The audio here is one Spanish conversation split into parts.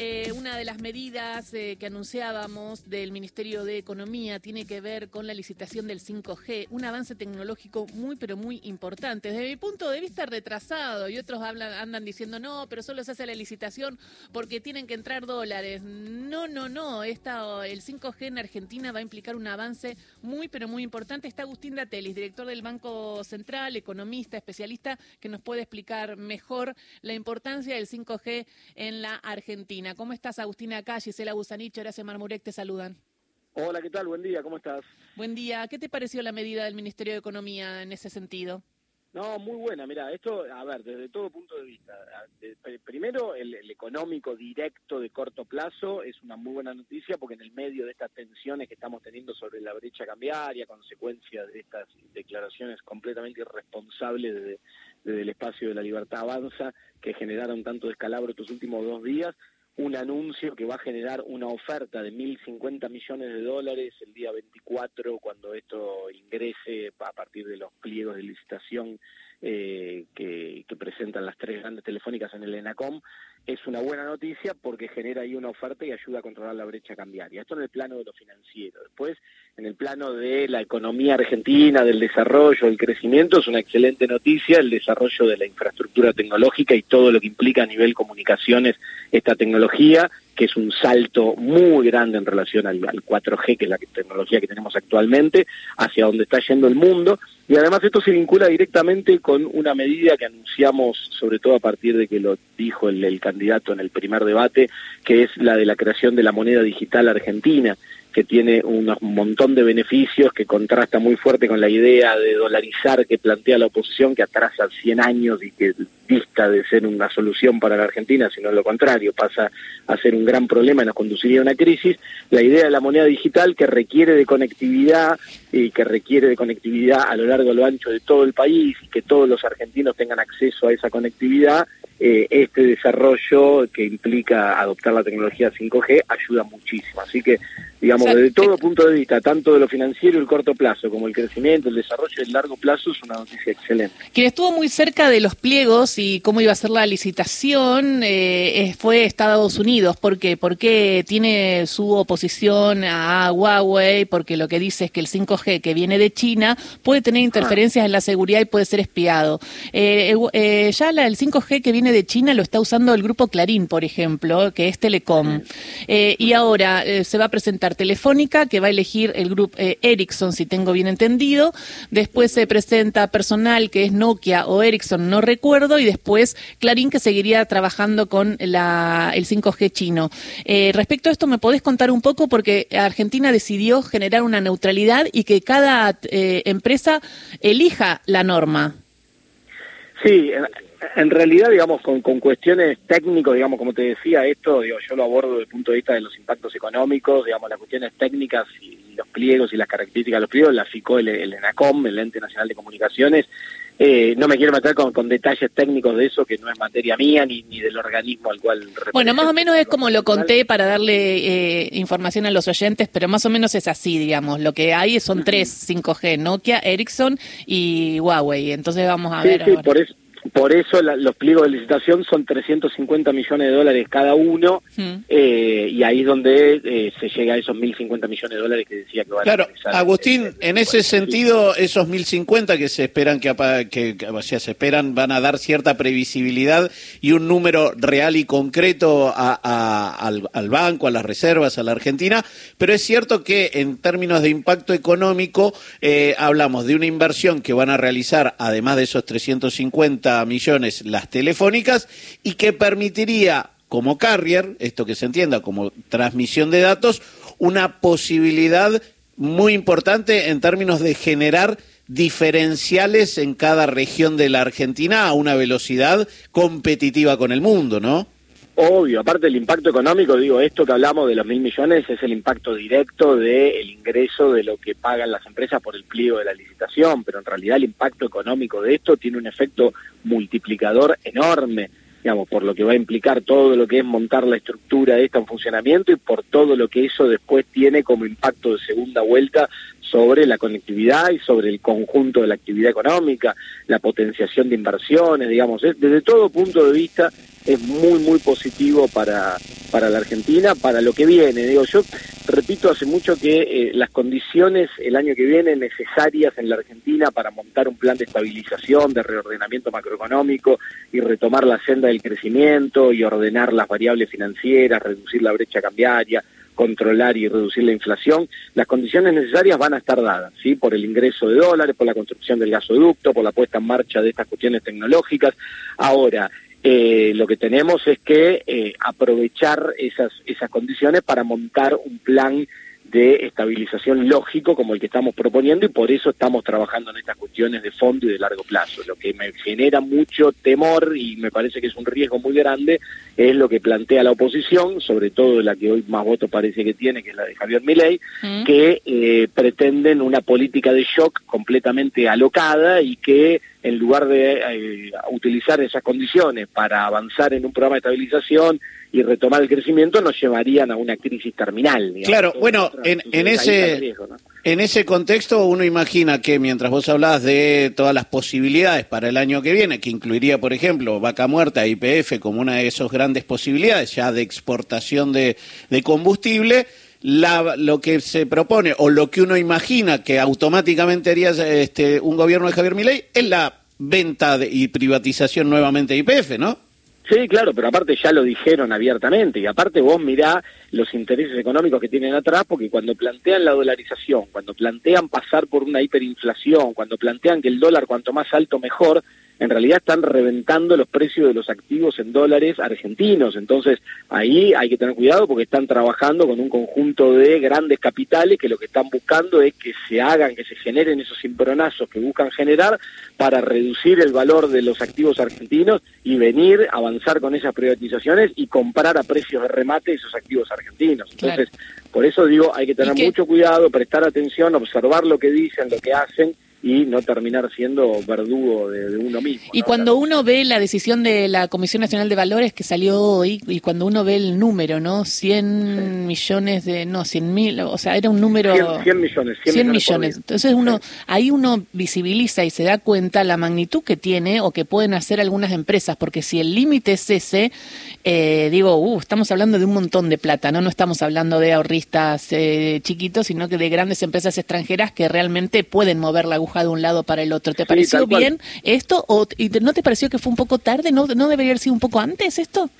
Eh, una de las medidas eh, que anunciábamos del Ministerio de Economía tiene que ver con la licitación del 5G, un avance tecnológico muy pero muy importante. Desde mi punto de vista retrasado y otros hablan, andan diciendo no, pero solo se hace la licitación porque tienen que entrar dólares. No, no, no. Esta, el 5G en Argentina va a implicar un avance muy pero muy importante. Está Agustín Datelis, director del Banco Central, economista, especialista, que nos puede explicar mejor la importancia del 5G en la Argentina. ¿Cómo estás, Agustina acá? Gisela Busanicho, Horacio Marmurek te saludan. Hola, ¿qué tal? Buen día, ¿cómo estás? Buen día. ¿Qué te pareció la medida del Ministerio de Economía en ese sentido? No, muy buena. Mira, esto, a ver, desde todo punto de vista. Primero, el, económico directo de corto plazo es una muy buena noticia porque en el medio de estas tensiones que estamos teniendo sobre la brecha cambiaria, consecuencia de estas declaraciones completamente irresponsables desde, desde el espacio de la libertad avanza que generaron tanto descalabro estos últimos dos días, un anuncio que va a generar una oferta de 1.050 millones de dólares el día 24 cuando esto ingrese a partir de los pliegos de licitación eh, que, que, presentan las tres grandes telefónicas en el ENACOM, es una buena noticia porque genera ahí una oferta y ayuda a controlar la brecha cambiaria. Esto en el plano de lo financiero. Después, en el plano de la economía argentina, del desarrollo, del crecimiento, es una excelente noticia el desarrollo de la infraestructura tecnológica y todo lo que implica a nivel comunicaciones esta tecnología, que es un salto muy grande en relación al, al 4G, que es la tecnología que tenemos actualmente, hacia donde está yendo el mundo. Y además esto se vincula directamente con una medida que anunciamos, sobre todo a partir de que lo dijo el, el, candidato en el primer debate, que es la de la creación de la moneda digital argentina que tiene un montón de beneficios, que contrasta muy fuerte con la idea de dolarizar que plantea la oposición, que atrasa 100 años y que dista de ser una solución para la Argentina, sino lo contrario, pasa a ser un gran problema y nos conduciría a una crisis. La idea de la moneda digital que requiere de conectividad y que requiere de conectividad a lo largo y lo ancho de todo el país y que todos los argentinos tengan acceso a esa conectividad, eh, este desarrollo que implica adoptar la tecnología 5G ayuda muchísimo. Así que digamos, desde todo punto de vista, tanto de lo financiero, el corto plazo, como el crecimiento, el desarrollo, el largo plazo, es una noticia excelente. Quien estuvo muy cerca de los pliegos y cómo iba a ser la licitación eh, fue Estados Unidos. ¿Por qué? Porque tiene su oposición a Huawei, porque lo que dice es que el 5G que viene de China puede tener interferencias en la seguridad y puede ser espiado. Eh, eh, ya la, el 5G que viene de China lo está usando el grupo Clarín, por ejemplo, que es Telecom. y ahora se va a presentar telefónica que va a elegir el grupo eh, Ericsson, si tengo bien entendido. Después se presenta personal que es Nokia o Ericsson, no recuerdo. Y después Clarín que seguiría trabajando con la, el 5G chino. Eh, respecto a esto, ¿me podés contar un poco? Porque Argentina decidió generar una neutralidad y que cada eh, empresa elija la norma. Sí, en realidad, digamos, con, con cuestiones técnicas, digamos, como te decía, esto, digo, yo lo abordo desde el punto de vista de los impactos económicos, digamos, las cuestiones técnicas y, los pliegos y las características de los pliegos, la FICO, el, el ENACOM, el Ente Nacional de Comunicaciones. Eh, no me quiero meter con, con, detalles técnicos de eso, que no es materia mía ni, ni del organismo al cual... Bueno, más o menos es como lo conté para darle eh, información a los oyentes, pero más o menos es así, digamos. Lo que hay son tres 5G, Nokia, Ericsson y Huawei. Entonces vamos a ver... Sí, por eso por eso la, los pliegos de licitación son 350 millones de dólares cada uno, eh, y ahí es donde eh, se llega a esos 1.050 millones de dólares que decía que van claro, a Agustín, en ese sentido, esos 1.050 que se esperan que, que, que o sea, se esperan van a dar cierta previsibilidad y un número real y concreto a, a, al, al banco, a las reservas, a la Argentina, pero es cierto que en términos de impacto económico eh, hablamos de una inversión que van a realizar, además de esos 350 millones las telefónicas y que permitiría como carrier, esto que se entienda como transmisión de datos, una posibilidad muy importante en términos de generar diferenciales en cada región de la Argentina a una velocidad competitiva con el mundo, ¿no? Obvio, aparte del impacto económico, digo, esto que hablamos de los mil millones es el impacto directo del ingreso de lo que pagan las empresas por el pliego de la licitación, pero en realidad el impacto económico de esto tiene un efecto multiplicador enorme, digamos, por lo que va a implicar todo lo que es montar la estructura de esto en funcionamiento y por todo lo que eso después tiene como impacto de segunda vuelta sobre la conectividad y sobre el conjunto de la actividad económica, la potenciación de inversiones, digamos, desde todo punto de vista es muy, muy positivo para, para la Argentina, para lo que viene. Digo, yo repito hace mucho que eh, las condiciones el año que viene necesarias en la Argentina para montar un plan de estabilización, de reordenamiento macroeconómico y retomar la senda del crecimiento y ordenar las variables financieras, reducir la brecha cambiaria, controlar y reducir la inflación, las condiciones necesarias van a estar dadas, ¿sí? Por el ingreso de dólares, por la construcción del gasoducto, por la puesta en marcha de estas cuestiones tecnológicas. Ahora, eh, lo que tenemos es que eh, aprovechar esas, esas condiciones para montar un plan de estabilización lógico como el que estamos proponiendo y por eso estamos trabajando en estas cuestiones de fondo y de largo plazo. Lo que me genera mucho temor y me parece que es un riesgo muy grande es lo que plantea la oposición, sobre todo la que hoy más votos parece que tiene, que es la de Javier Milei, mm. que eh, pretenden una política de shock completamente alocada y que en lugar de eh, utilizar esas condiciones para avanzar en un programa de estabilización y retomar el crecimiento nos llevarían a una crisis terminal. claro, bueno, en, ese, en ese contexto uno imagina que mientras vos hablás de todas las posibilidades para el año que viene, que incluiría, por ejemplo, Vaca Muerta, IPF como una de esas grandes posibilidades ya de exportación de, de combustible, la, lo que se propone o lo que uno imagina que automáticamente haría este, un gobierno de Javier Milei es la venta y privatización nuevamente de IPF, ¿no? Sí, claro, pero aparte ya lo dijeron abiertamente y aparte vos mirá los intereses económicos que tienen atrás porque cuando plantean la dolarización, cuando plantean pasar por una hiperinflación, cuando plantean que el dólar cuanto más alto mejor, en realidad están reventando los precios de los activos en dólares argentinos. Entonces, ahí hay que tener cuidado porque están trabajando con un conjunto de grandes capitales que lo que están buscando es que se hagan, que se generen esos cimbronazos que buscan generar para reducir el valor de los activos argentinos y venir a avanzar con esas privatizaciones y comprar a precios de remate esos activos argentinos. Entonces, por eso digo, hay que tener mucho cuidado, prestar atención, observar lo que dicen, lo que hacen y no terminar siendo verdugo de, uno mismo. Y cuando uno ve la decisión de la Comisión Nacional de Valores que salió hoy, y cuando uno ve el número, ¿no? 100 millones de, no, 100 mil, o sea, era un número... 100, millones. 100, millones. Entonces uno, ahí uno visibiliza y se da cuenta la magnitud que tiene o que pueden hacer algunas empresas, porque si el límite es ese, eh, digo, uh, estamos hablando de un montón de plata, ¿no? No estamos hablando de ahorristas eh, chiquitos, sino que de grandes empresas extranjeras que realmente pueden mover la de un lado para el otro. ¿Te pareció bien esto o no te pareció que fue un poco tarde? ¿No, ¿No debería haber sido un poco antes esto?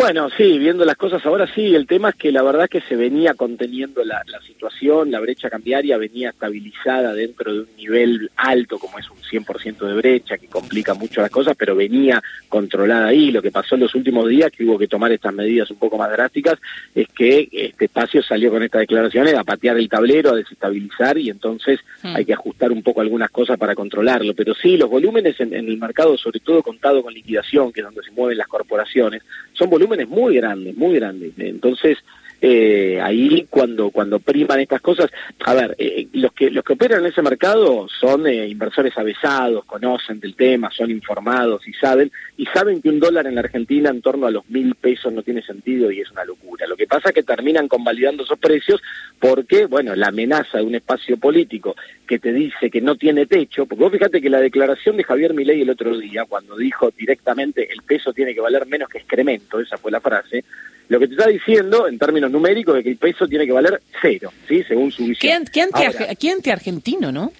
Bueno, sí, viendo las cosas ahora sí, el tema es que la verdad que se venía conteniendo la, situación, la brecha cambiaria venía estabilizada dentro de un nivel alto como es un 100% de brecha que complica mucho las cosas, pero venía controlada ahí. Lo que pasó en los últimos días, que hubo que tomar estas medidas un poco más drásticas, es que este espacio salió con estas declaraciones a patear el tablero, a desestabilizar y entonces hmm. hay que ajustar un poco algunas cosas para controlarlo. Pero sí, los volúmenes en, en el mercado, sobre todo contado con liquidación, que es donde se mueven las corporaciones, son volúmenes muy grandes, muy grandes. Entonces, eh, ahí cuando cuando priman estas cosas. A ver eh, los que los que operan en ese mercado son eh, inversores avesados conocen del tema son informados y saben y saben que un dólar en la Argentina en torno a los mil pesos no tiene sentido y es una locura. Lo que pasa es que terminan convalidando esos precios porque bueno la amenaza de un espacio político que te dice que no tiene techo porque vos fíjate que la declaración de Javier Milei el otro día cuando dijo directamente el peso tiene que valer menos que excremento esa fue la frase lo que te está diciendo, en términos numéricos, es que el peso tiene que valer cero, ¿sí? Según su visión. ¿Qué, qué, argentino, no?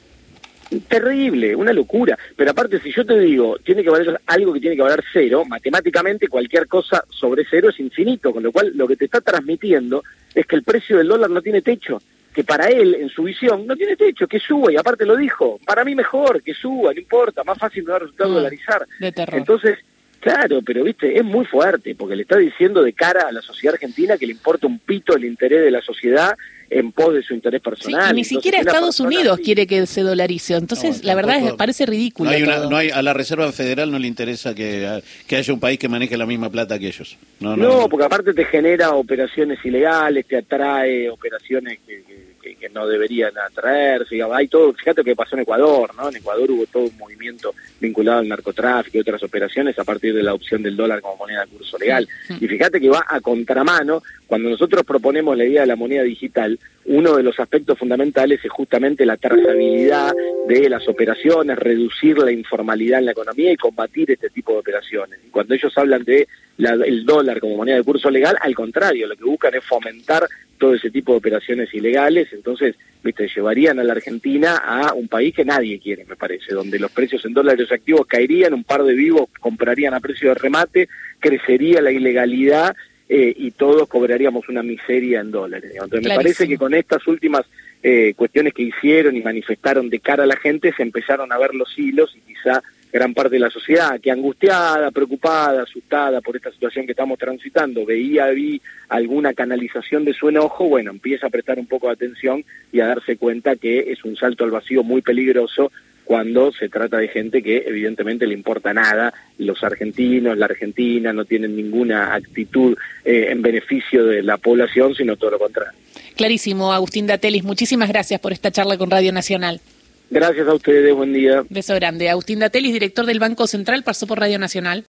Terrible, una locura. Pero aparte, si yo te digo, tiene que valer algo que tiene que valer cero, matemáticamente cualquier cosa sobre cero es infinito, con lo cual lo que te está transmitiendo es que el precio del dólar no tiene techo que para él, en su visión, no tiene techo, que suba, y aparte lo dijo, para mí mejor, que suba, no importa, más fácil me va a resultar ah, dolarizar. Entonces, Claro, pero viste, es muy fuerte, porque le está diciendo de cara a la sociedad argentina que le importa un pito el interés de la sociedad en pos de su interés personal. ni siquiera Estados Unidos quiere que se dolarice. Entonces, la verdad es parece ridículo. No hay, a la Reserva Federal no le interesa que, que, haya un país que maneje la misma plata que ellos. No, no, porque aparte te genera operaciones ilegales, te atrae operaciones que que no deberían atraerse. Digamos, hay todo, fíjate lo que pasó en Ecuador, ¿no? En Ecuador hubo todo un movimiento vinculado al narcotráfico y otras operaciones a partir de la opción del dólar como moneda de curso legal. Y fíjate que va a contramano, cuando nosotros proponemos la idea de la moneda digital, uno de los aspectos fundamentales es justamente la trazabilidad de las operaciones, reducir la informalidad en la economía y combatir este tipo de operaciones. Y cuando ellos hablan de el dólar como moneda de curso legal, al contrario, lo que buscan es fomentar todo ese tipo de operaciones ilegales, entonces, viste, llevarían a la Argentina a un país que nadie quiere, me parece, donde los precios en dólares activos caerían, un par de vivos comprarían a precio de remate, crecería la ilegalidad eh, y todos cobraríamos una miseria en dólares. Entonces, me parece que con estas últimas eh, cuestiones que hicieron y manifestaron de cara a la gente, se empezaron a ver los hilos y quizá gran parte de la sociedad que angustiada, preocupada, asustada por esta situación que estamos transitando, veía vi alguna canalización de su enojo, bueno, empieza a prestar un poco de atención y a darse cuenta que es un salto al vacío muy peligroso cuando se trata de gente que evidentemente le importa nada, los argentinos, la Argentina no tienen ninguna actitud eh, en beneficio de la población, sino todo lo contrario. Clarísimo, Agustín Datelis, muchísimas gracias por esta charla con Radio Nacional. Gracias a ustedes, buen día. Beso grande. Agustín Datelis, director del Banco Central, pasó por Radio Nacional.